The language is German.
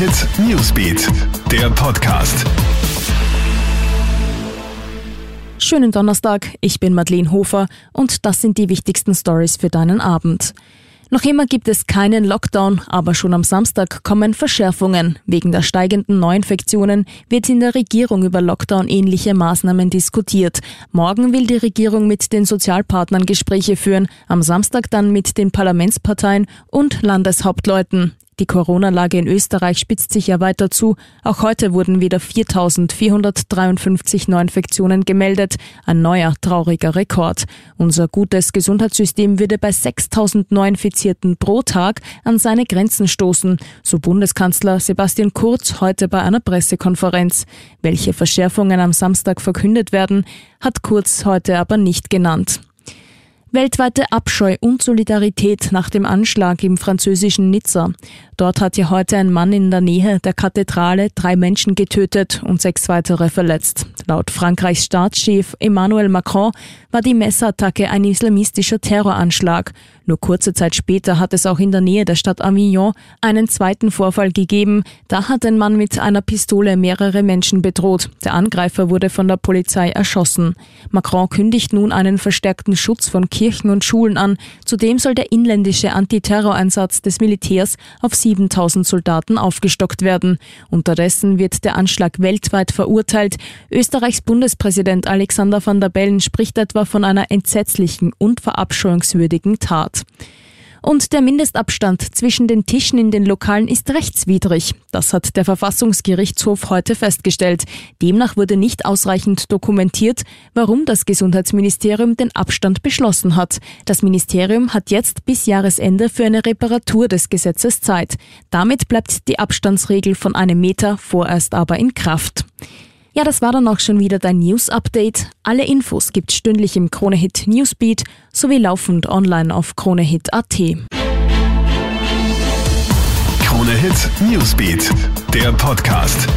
Hit Newsbeat, der Podcast. Schönen Donnerstag, ich bin Madeleine Hofer und das sind die wichtigsten Stories für deinen Abend. Noch immer gibt es keinen Lockdown, aber schon am Samstag kommen Verschärfungen. Wegen der steigenden Neuinfektionen wird in der Regierung über Lockdown-ähnliche Maßnahmen diskutiert. Morgen will die Regierung mit den Sozialpartnern Gespräche führen, am Samstag dann mit den Parlamentsparteien und Landeshauptleuten. Die Corona-Lage in Österreich spitzt sich ja weiter zu. Auch heute wurden wieder 4.453 Neuinfektionen gemeldet. Ein neuer, trauriger Rekord. Unser gutes Gesundheitssystem würde bei 6.000 Neuinfizierten pro Tag an seine Grenzen stoßen, so Bundeskanzler Sebastian Kurz heute bei einer Pressekonferenz. Welche Verschärfungen am Samstag verkündet werden, hat Kurz heute aber nicht genannt. Weltweite Abscheu und Solidarität nach dem Anschlag im französischen Nizza. Dort hat ja heute ein Mann in der Nähe der Kathedrale drei Menschen getötet und sechs weitere verletzt. Laut Frankreichs Staatschef Emmanuel Macron war die Messerattacke ein islamistischer Terroranschlag. Nur kurze Zeit später hat es auch in der Nähe der Stadt Avignon einen zweiten Vorfall gegeben. Da hat ein Mann mit einer Pistole mehrere Menschen bedroht. Der Angreifer wurde von der Polizei erschossen. Macron kündigt nun einen verstärkten Schutz von Kirchen und Schulen an. Zudem soll der inländische Antiterroreinsatz des Militärs auf 7000 Soldaten aufgestockt werden. Unterdessen wird der Anschlag weltweit verurteilt. Österreichs Bundespräsident Alexander van der Bellen spricht etwa von einer entsetzlichen und verabscheuungswürdigen Tat. Und der Mindestabstand zwischen den Tischen in den Lokalen ist rechtswidrig. Das hat der Verfassungsgerichtshof heute festgestellt. Demnach wurde nicht ausreichend dokumentiert, warum das Gesundheitsministerium den Abstand beschlossen hat. Das Ministerium hat jetzt bis Jahresende für eine Reparatur des Gesetzes Zeit. Damit bleibt die Abstandsregel von einem Meter vorerst aber in Kraft. Ja, das war dann auch schon wieder dein News-Update. Alle Infos gibt's stündlich im Kronehit Newsbeat sowie laufend online auf kronehit.at. Kronehit Newsbeat, der Podcast.